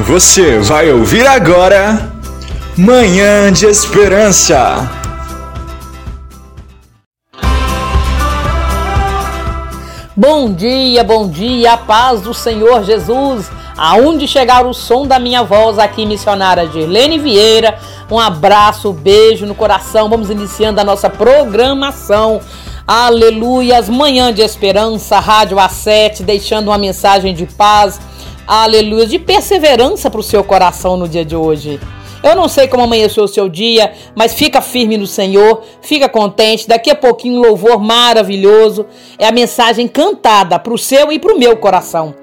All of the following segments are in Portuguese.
Você vai ouvir agora Manhã de Esperança. Bom dia, bom dia, paz do Senhor Jesus. Aonde chegar o som da minha voz aqui, missionária Gerlene Vieira. Um abraço, beijo no coração. Vamos iniciando a nossa programação. Aleluias, manhã de esperança, Rádio A7, deixando uma mensagem de paz, aleluia, de perseverança para o seu coração no dia de hoje. Eu não sei como amanheceu o seu dia, mas fica firme no Senhor, fica contente. Daqui a pouquinho, louvor maravilhoso. É a mensagem cantada para o seu e para o meu coração,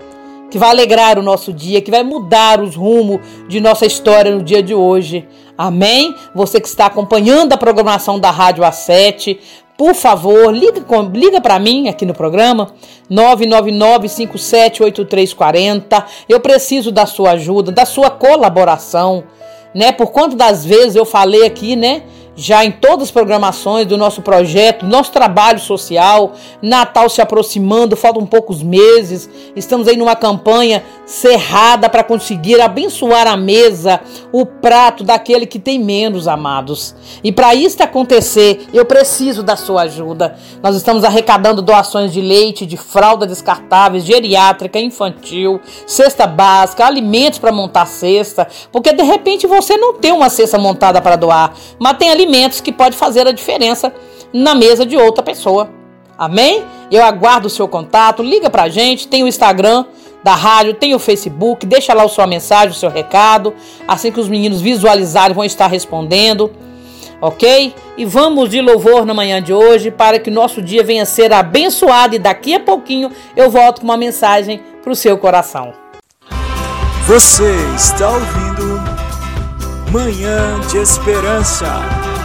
que vai alegrar o nosso dia, que vai mudar os rumos de nossa história no dia de hoje. Amém? Você que está acompanhando a programação da Rádio A7, por favor, liga, liga para mim aqui no programa 999-578340. Eu preciso da sua ajuda, da sua colaboração, né? Por conta das vezes eu falei aqui, né? Já em todas as programações do nosso projeto, nosso trabalho social, Natal se aproximando, faltam poucos meses, estamos aí numa campanha cerrada para conseguir abençoar a mesa, o prato daquele que tem menos amados. E para isso acontecer, eu preciso da sua ajuda. Nós estamos arrecadando doações de leite, de fralda descartáveis, geriátrica, infantil, cesta básica, alimentos para montar cesta, porque de repente você não tem uma cesta montada para doar, mas tem ali alimentos que pode fazer a diferença na mesa de outra pessoa. Amém? Eu aguardo o seu contato, liga pra gente, tem o Instagram da rádio, tem o Facebook, deixa lá a sua mensagem, o seu recado, assim que os meninos visualizarem vão estar respondendo, ok? E vamos de louvor na manhã de hoje para que nosso dia venha ser abençoado e daqui a pouquinho eu volto com uma mensagem para o seu coração. Você está ouvindo Manhã de Esperança.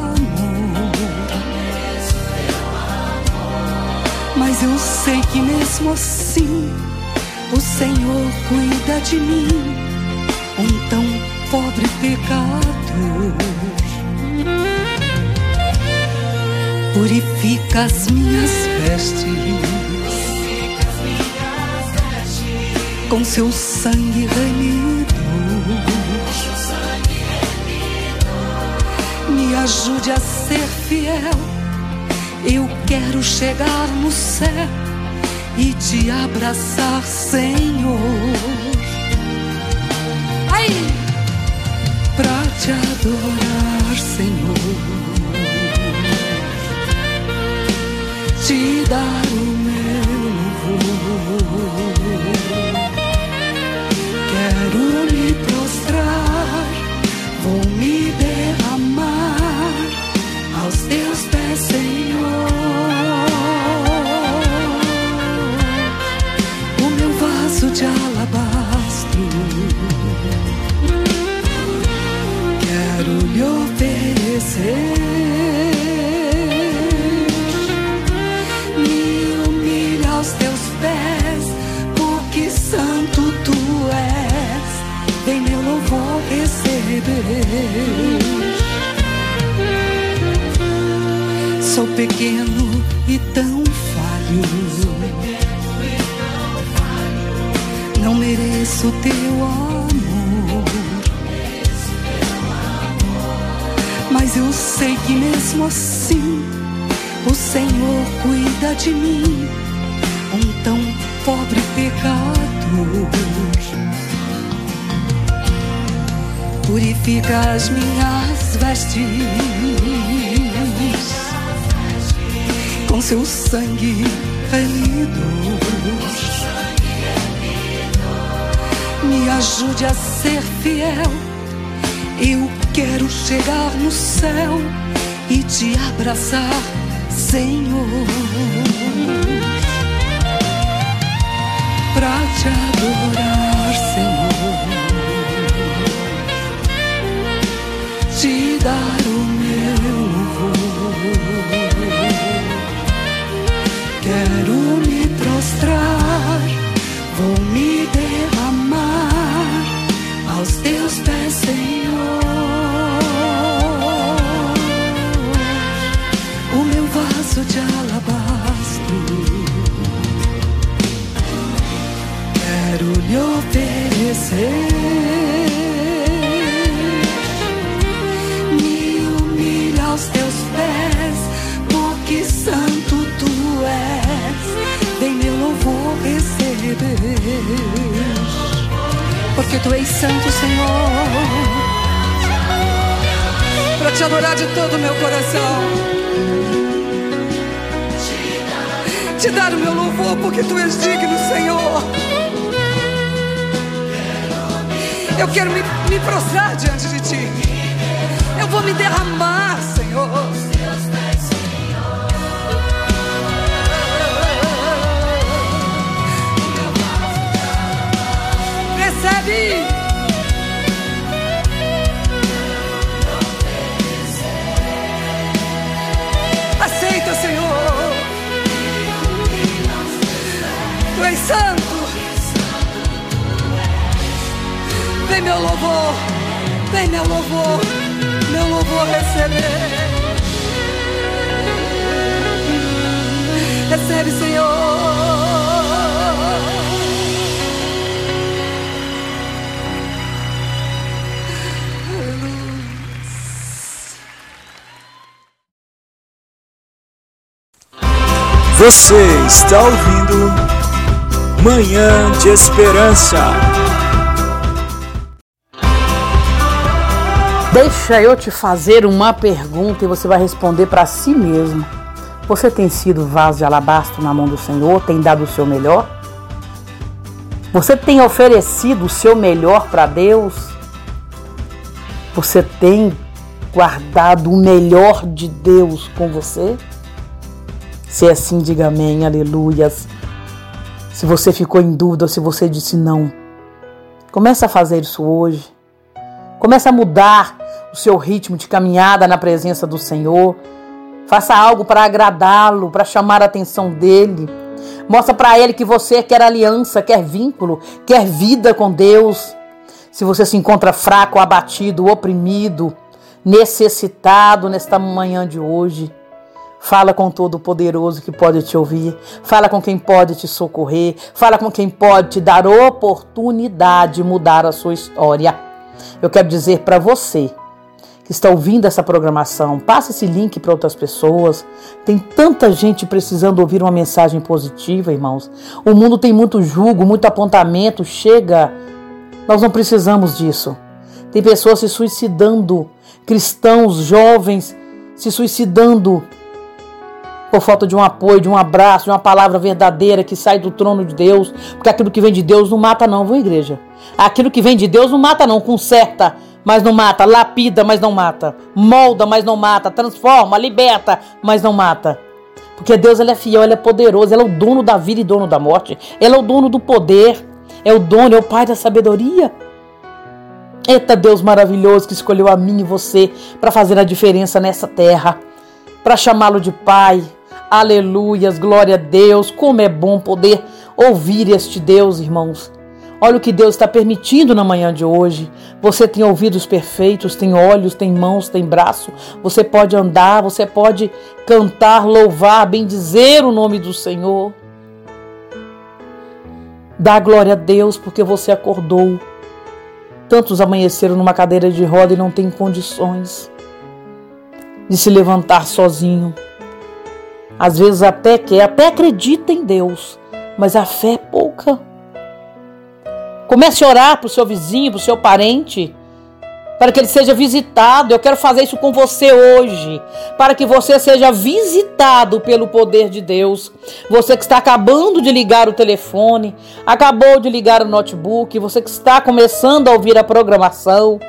Mas eu sei que mesmo assim o Senhor cuida de mim, um tão pobre pecador. Purifica as minhas vestes com seu sangue remido. Me ajude a ser fiel. Eu quero chegar no céu e te abraçar, Senhor. Pra te adorar, Senhor. Te dar o meu louvor. Quero me prostrar, vou me derramar de alabastro. Quero lhe oferecer. Me humilha aos teus pés, porque santo tu és. Vem meu louvor receber. Sou pequeno e tão falho. Não mereço teu amor. Mas eu sei que mesmo assim o Senhor cuida de mim, um tão pobre pecador. Purifica as minhas vestes com seu sangue ferido. me ajude a ser fiel. Eu quero chegar no céu e te abraçar, Senhor. Pra te adorar, Senhor. Te dar o meu louvor. Quero me prostrar, vou me deixar aos teus pés, Senhor. O meu vaso de alabastro, quero lhe oferecer. Me humilha aos teus pés, porque santo tu és. Vem meu louvor receber, porque tu és santo, Senhor. Para te adorar de todo o meu coração. Te dar o meu louvor, porque tu és digno, Senhor. Eu quero me, me prostrar diante de ti. Eu vou me derramar, Senhor. Recebe. Aceita, Senhor. Tu és santo. Vem meu louvor, vem meu louvor, meu louvor receber. Recebe, Senhor. Você está ouvindo Manhã de Esperança. Deixa eu te fazer uma pergunta e você vai responder para si mesmo. Você tem sido vaso de alabastro na mão do Senhor? Tem dado o seu melhor? Você tem oferecido o seu melhor para Deus? Você tem guardado o melhor de Deus com você? Se é assim, diga amém, aleluias. Se você ficou em dúvida se você disse não, comece a fazer isso hoje. Comece a mudar o seu ritmo de caminhada na presença do Senhor. Faça algo para agradá-lo, para chamar a atenção dele. Mostra para ele que você quer aliança, quer vínculo, quer vida com Deus. Se você se encontra fraco, abatido, oprimido, necessitado nesta manhã de hoje, Fala com todo o poderoso que pode te ouvir. Fala com quem pode te socorrer. Fala com quem pode te dar oportunidade de mudar a sua história. Eu quero dizer para você que está ouvindo essa programação, passe esse link para outras pessoas. Tem tanta gente precisando ouvir uma mensagem positiva, irmãos. O mundo tem muito julgo, muito apontamento. Chega. Nós não precisamos disso. Tem pessoas se suicidando, cristãos, jovens se suicidando por falta de um apoio, de um abraço, de uma palavra verdadeira que sai do trono de Deus, porque aquilo que vem de Deus não mata não, viu igreja? Aquilo que vem de Deus não mata não, conserta, mas não mata, lapida, mas não mata, molda, mas não mata, transforma, liberta, mas não mata. Porque Deus ele é fiel, ele é poderoso, ele é o dono da vida e dono da morte, ele é o dono do poder, é o dono, é o pai da sabedoria. Eita Deus maravilhoso que escolheu a mim e você para fazer a diferença nessa terra, para chamá-lo de pai, Aleluias, glória a Deus. Como é bom poder ouvir este Deus, irmãos. Olha o que Deus está permitindo na manhã de hoje. Você tem ouvidos perfeitos, tem olhos, tem mãos, tem braço. Você pode andar, você pode cantar, louvar, bendizer o nome do Senhor. Dá glória a Deus porque você acordou. Tantos amanheceram numa cadeira de roda e não têm condições de se levantar sozinho. Às vezes até quer, até acredita em Deus, mas a fé é pouca. Comece a orar para o seu vizinho, para o seu parente, para que ele seja visitado. Eu quero fazer isso com você hoje, para que você seja visitado pelo poder de Deus. Você que está acabando de ligar o telefone, acabou de ligar o notebook, você que está começando a ouvir a programação.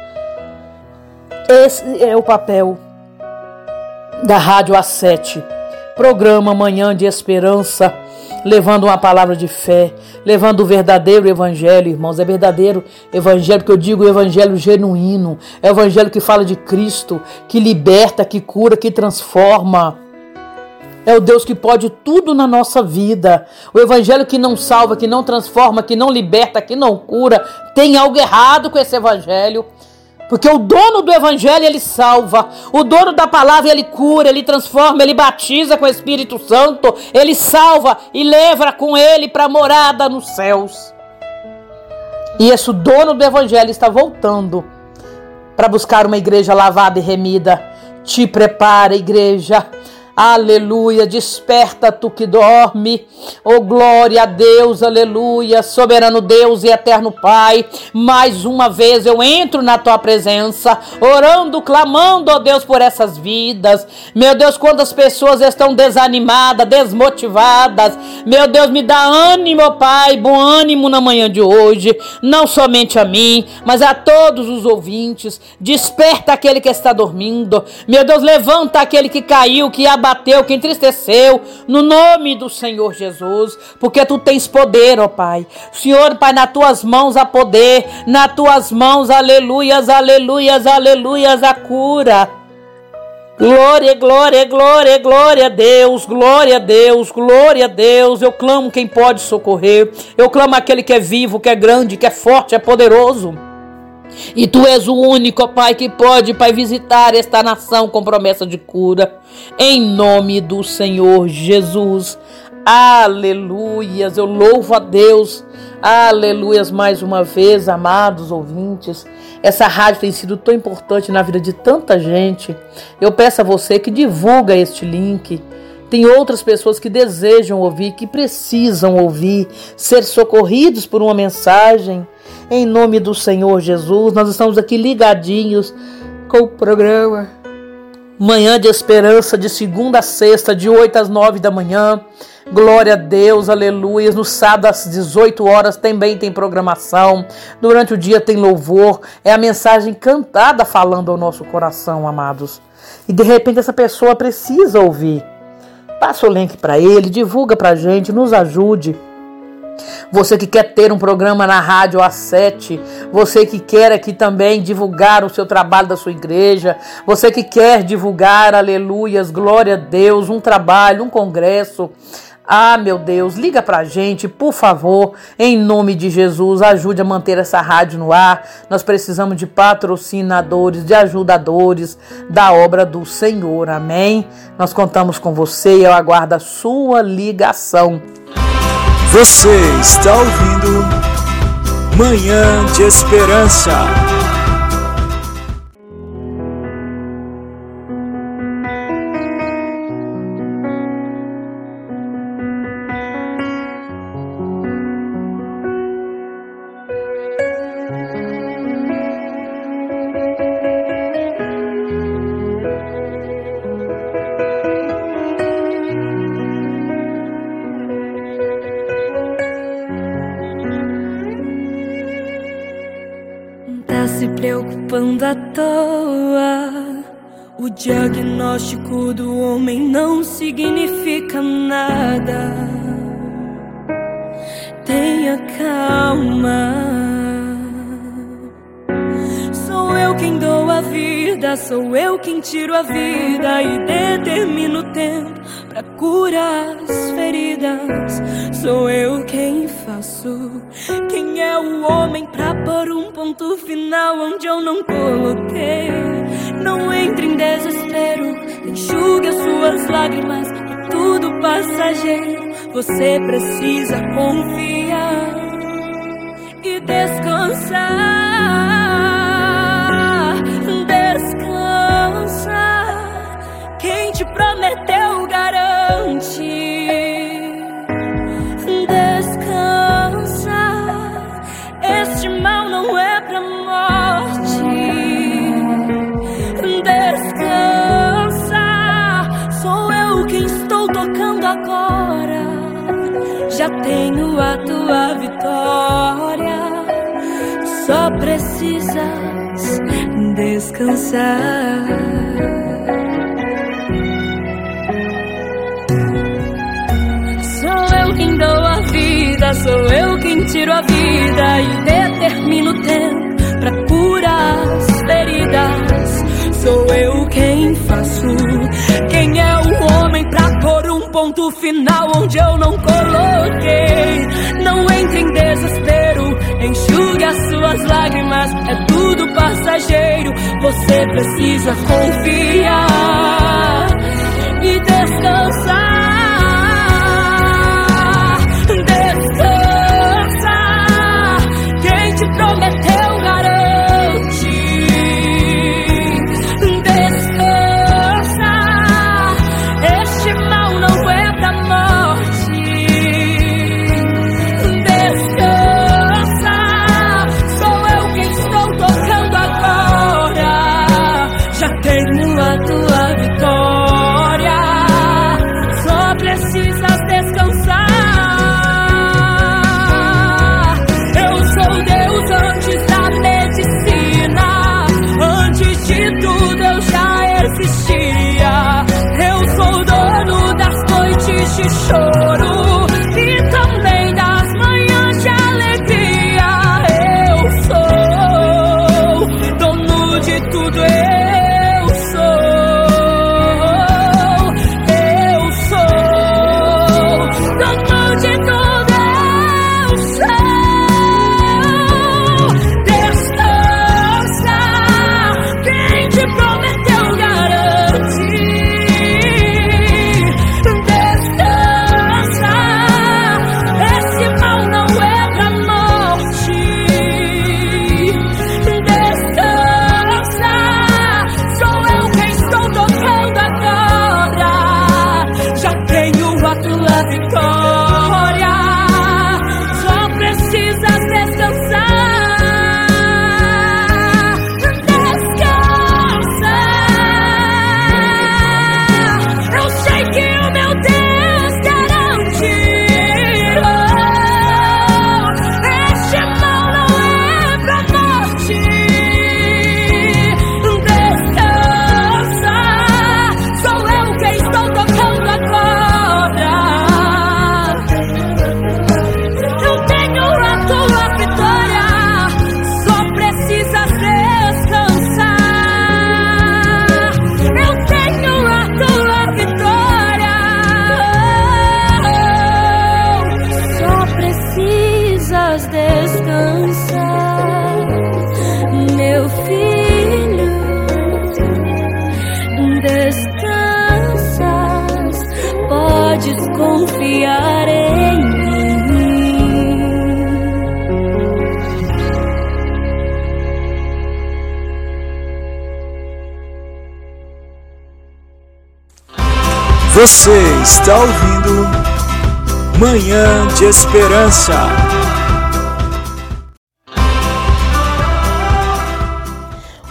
Esse é o papel da Rádio A7. Programa Manhã de Esperança levando uma palavra de fé, levando o verdadeiro evangelho, irmãos. É verdadeiro evangelho, que eu digo evangelho genuíno. É o evangelho que fala de Cristo, que liberta, que cura, que transforma. É o Deus que pode tudo na nossa vida. O evangelho que não salva, que não transforma, que não liberta, que não cura. Tem algo errado com esse evangelho. Porque o dono do evangelho ele salva, o dono da palavra ele cura, ele transforma, ele batiza com o Espírito Santo, ele salva e leva com ele para a morada nos céus. E esse dono do evangelho está voltando para buscar uma igreja lavada e remida. Te prepara, igreja. Aleluia, desperta tu que dorme. Oh glória a Deus, aleluia, soberano Deus e eterno Pai. Mais uma vez eu entro na tua presença, orando, clamando, ó oh Deus, por essas vidas. Meu Deus, quantas pessoas estão desanimadas, desmotivadas. Meu Deus, me dá ânimo, Pai, bom ânimo na manhã de hoje, não somente a mim, mas a todos os ouvintes. Desperta aquele que está dormindo. Meu Deus, levanta aquele que caiu, que abriu abateu, que entristeceu, no nome do Senhor Jesus, porque tu tens poder, ó Pai. Senhor, Pai, nas tuas mãos há poder, nas tuas mãos, aleluias, aleluias, aleluias, a cura. Glória, glória, glória, glória a Deus, glória a Deus, glória a Deus. Eu clamo quem pode socorrer. Eu clamo aquele que é vivo, que é grande, que é forte, é poderoso. E tu és o único, Pai, que pode, Pai, visitar esta nação com promessa de cura. Em nome do Senhor Jesus. Aleluias. Eu louvo a Deus. Aleluias mais uma vez, amados ouvintes. Essa rádio tem sido tão importante na vida de tanta gente. Eu peço a você que divulga este link. Tem outras pessoas que desejam ouvir, que precisam ouvir, ser socorridos por uma mensagem. Em nome do Senhor Jesus, nós estamos aqui ligadinhos com o programa Manhã de Esperança, de segunda a sexta, de 8 às 9 da manhã. Glória a Deus, aleluia. No sábado às 18 horas também tem programação. Durante o dia tem louvor. É a mensagem cantada falando ao nosso coração, amados. E de repente essa pessoa precisa ouvir. Passa o link para ele, divulga para a gente, nos ajude. Você que quer ter um programa na rádio A7, você que quer aqui também divulgar o seu trabalho da sua igreja, você que quer divulgar, aleluias, glória a Deus, um trabalho, um congresso. Ah, meu Deus, liga pra gente, por favor, em nome de Jesus, ajude a manter essa rádio no ar. Nós precisamos de patrocinadores, de ajudadores da obra do Senhor. Amém? Nós contamos com você e eu aguardo a sua ligação. Você está ouvindo Manhã de Esperança. Diagnóstico do homem não significa nada. Tenha calma. Sou eu quem dou a vida, sou eu quem tiro a vida e determino o tempo para curar as feridas. Sou eu quem faço, quem é o homem pra pôr um ponto final onde eu não coloquei? Não entre em desespero, enxugue as suas lágrimas, é tudo passageiro. Você precisa confiar e descansar. Descansa. Quem te prometeu tenho a tua vitória. Só precisas descansar. Sou eu quem dou a vida, sou eu quem tiro a vida e determino o tempo pra curar as feridas. Sou eu quem faço. Ponto final onde eu não coloquei? Não entre em desespero, enxugue as suas lágrimas. É tudo passageiro. Você precisa confiar e descansar. Dono de tudo. Você está ouvindo Manhã de Esperança.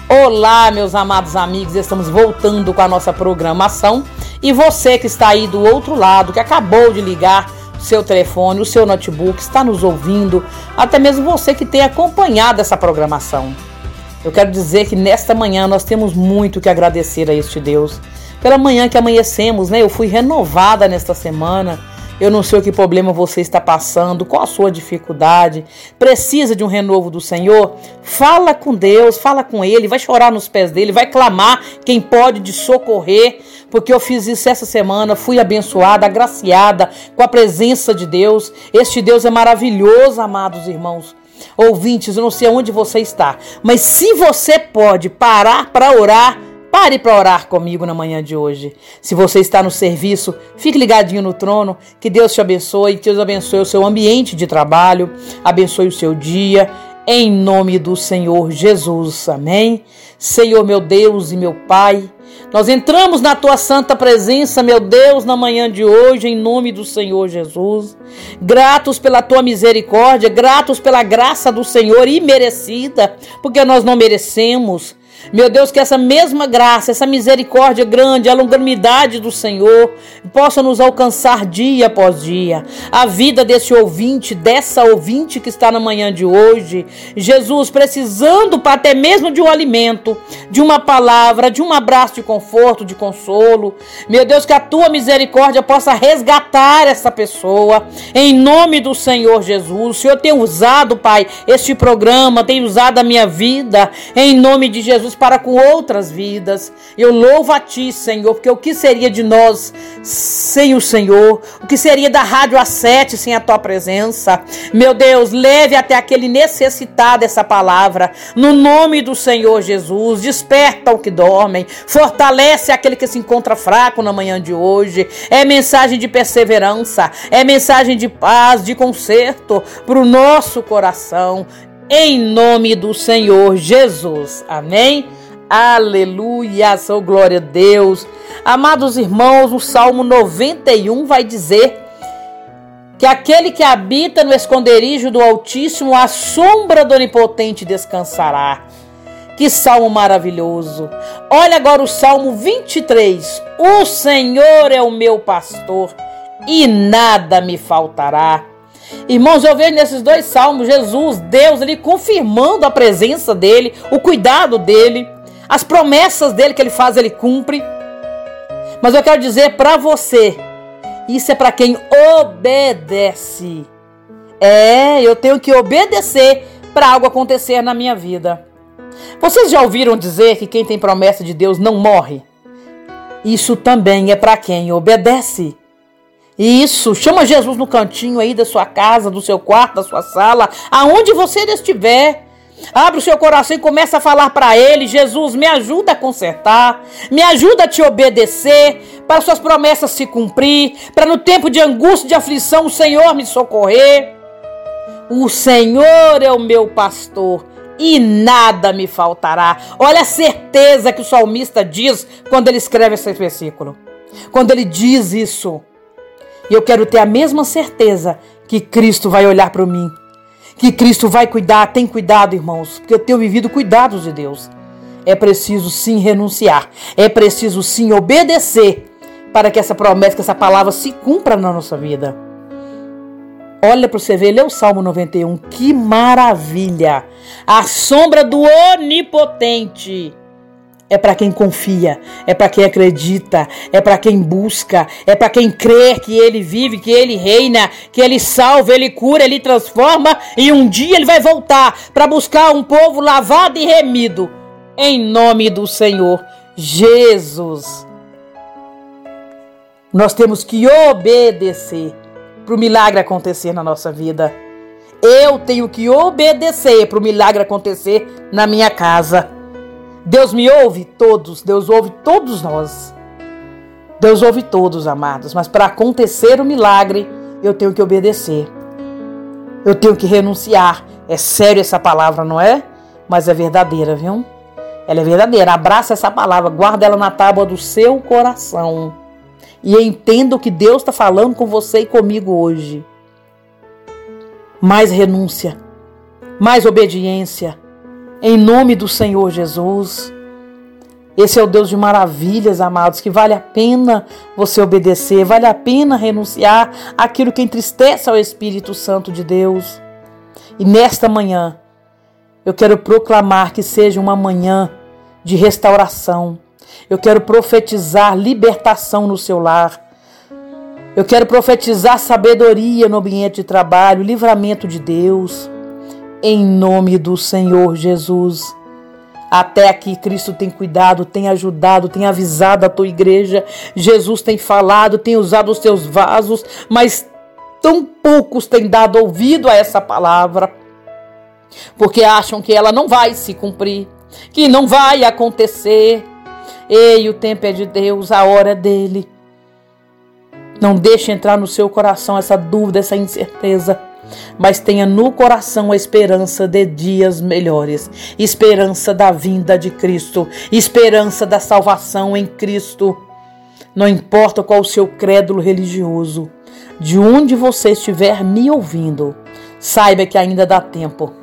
Olá, meus amados amigos, estamos voltando com a nossa programação. E você que está aí do outro lado, que acabou de ligar seu telefone, o seu notebook, está nos ouvindo, até mesmo você que tem acompanhado essa programação. Eu quero dizer que nesta manhã nós temos muito que agradecer a este Deus. Pela manhã que amanhecemos, né? Eu fui renovada nesta semana. Eu não sei o que problema você está passando, qual a sua dificuldade. Precisa de um renovo do Senhor? Fala com Deus, fala com Ele, vai chorar nos pés dele, vai clamar quem pode te socorrer, porque eu fiz isso essa semana, fui abençoada, agraciada com a presença de Deus. Este Deus é maravilhoso, amados irmãos. ouvintes, eu não sei onde você está, mas se você pode parar para orar, Pare para orar comigo na manhã de hoje. Se você está no serviço, fique ligadinho no trono. Que Deus te abençoe, que Deus abençoe o seu ambiente de trabalho, abençoe o seu dia. Em nome do Senhor Jesus. Amém. Senhor meu Deus e meu Pai, nós entramos na tua santa presença, meu Deus, na manhã de hoje, em nome do Senhor Jesus. Gratos pela tua misericórdia, gratos pela graça do Senhor imerecida, porque nós não merecemos. Meu Deus, que essa mesma graça, essa misericórdia grande, a longanimidade do Senhor possa nos alcançar dia após dia. A vida desse ouvinte, dessa ouvinte que está na manhã de hoje. Jesus, precisando até mesmo de um alimento, de uma palavra, de um abraço de conforto, de consolo. Meu Deus, que a tua misericórdia possa resgatar essa pessoa. Em nome do Senhor Jesus. O Senhor tem usado, Pai, este programa, tem usado a minha vida. Em nome de Jesus para com outras vidas. Eu louvo a Ti, Senhor, porque o que seria de nós sem o Senhor? O que seria da Rádio A7 sem a Tua presença? Meu Deus, leve até aquele necessitado essa palavra. No nome do Senhor Jesus, desperta o que dormem, fortalece aquele que se encontra fraco na manhã de hoje. É mensagem de perseverança, é mensagem de paz, de conserto para o nosso coração em nome do Senhor Jesus. Amém? Aleluia, sou glória a Deus. Amados irmãos, o Salmo 91 vai dizer que aquele que habita no esconderijo do Altíssimo, a sombra do Onipotente descansará. Que salmo maravilhoso. Olha agora o Salmo 23. O Senhor é o meu pastor e nada me faltará. Irmãos, eu vejo nesses dois salmos Jesus, Deus, ele confirmando a presença dele, o cuidado dele, as promessas dele que ele faz, ele cumpre. Mas eu quero dizer para você, isso é para quem obedece. É, eu tenho que obedecer para algo acontecer na minha vida. Vocês já ouviram dizer que quem tem promessa de Deus não morre? Isso também é para quem obedece. Isso, chama Jesus no cantinho aí da sua casa, do seu quarto, da sua sala, aonde você estiver. Abre o seu coração e começa a falar para ele: Jesus, me ajuda a consertar, me ajuda a te obedecer, para suas promessas se cumprir, para no tempo de angústia, de aflição, o Senhor me socorrer. O Senhor é o meu pastor e nada me faltará. Olha a certeza que o salmista diz quando ele escreve esse versículo. Quando ele diz isso. E eu quero ter a mesma certeza que Cristo vai olhar para mim. Que Cristo vai cuidar, tem cuidado, irmãos, porque eu tenho vivido cuidados de Deus. É preciso sim renunciar, é preciso sim obedecer para que essa promessa, que essa palavra se cumpra na nossa vida. Olha para você ver, lê o Salmo 91, que maravilha! A sombra do Onipotente é para quem confia, é para quem acredita, é para quem busca, é para quem crê que ele vive, que ele reina, que ele salva, ele cura, ele transforma e um dia ele vai voltar para buscar um povo lavado e remido. Em nome do Senhor Jesus. Nós temos que obedecer para o milagre acontecer na nossa vida. Eu tenho que obedecer para o milagre acontecer na minha casa. Deus me ouve? Todos. Deus ouve todos nós. Deus ouve todos, amados. Mas para acontecer o milagre, eu tenho que obedecer. Eu tenho que renunciar. É sério essa palavra, não é? Mas é verdadeira, viu? Ela é verdadeira. Abraça essa palavra, guarda ela na tábua do seu coração. E entenda o que Deus está falando com você e comigo hoje. Mais renúncia, mais obediência, em nome do Senhor Jesus. Esse é o Deus de maravilhas, amados, que vale a pena você obedecer, vale a pena renunciar àquilo que entristece ao Espírito Santo de Deus. E nesta manhã, eu quero proclamar que seja uma manhã de restauração. Eu quero profetizar libertação no seu lar. Eu quero profetizar sabedoria no ambiente de trabalho, livramento de Deus em nome do Senhor Jesus. Até aqui Cristo tem cuidado, tem ajudado, tem avisado a tua igreja. Jesus tem falado, tem usado os teus vasos, mas tão poucos têm dado ouvido a essa palavra. porque acham que ela não vai se cumprir, que não vai acontecer. Ei, o tempo é de Deus, a hora é dele. Não deixe entrar no seu coração essa dúvida, essa incerteza mas tenha no coração a esperança de dias melhores, esperança da vinda de Cristo, esperança da salvação em Cristo. Não importa qual o seu crédulo religioso, de onde você estiver me ouvindo, saiba que ainda dá tempo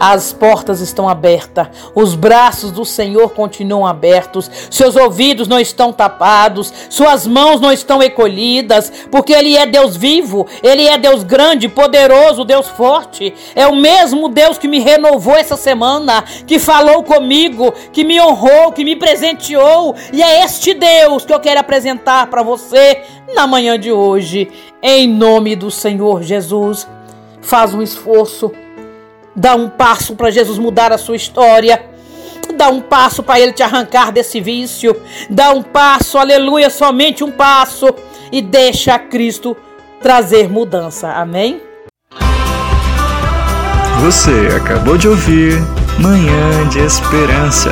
as portas estão abertas, os braços do Senhor continuam abertos, seus ouvidos não estão tapados, suas mãos não estão encolhidas, porque Ele é Deus vivo, Ele é Deus grande, poderoso, Deus forte. É o mesmo Deus que me renovou essa semana, que falou comigo, que me honrou, que me presenteou, e é este Deus que eu quero apresentar para você na manhã de hoje, em nome do Senhor Jesus. Faz um esforço Dá um passo para Jesus mudar a sua história. Dá um passo para Ele te arrancar desse vício. Dá um passo, aleluia, somente um passo. E deixa Cristo trazer mudança. Amém? Você acabou de ouvir Manhã de Esperança.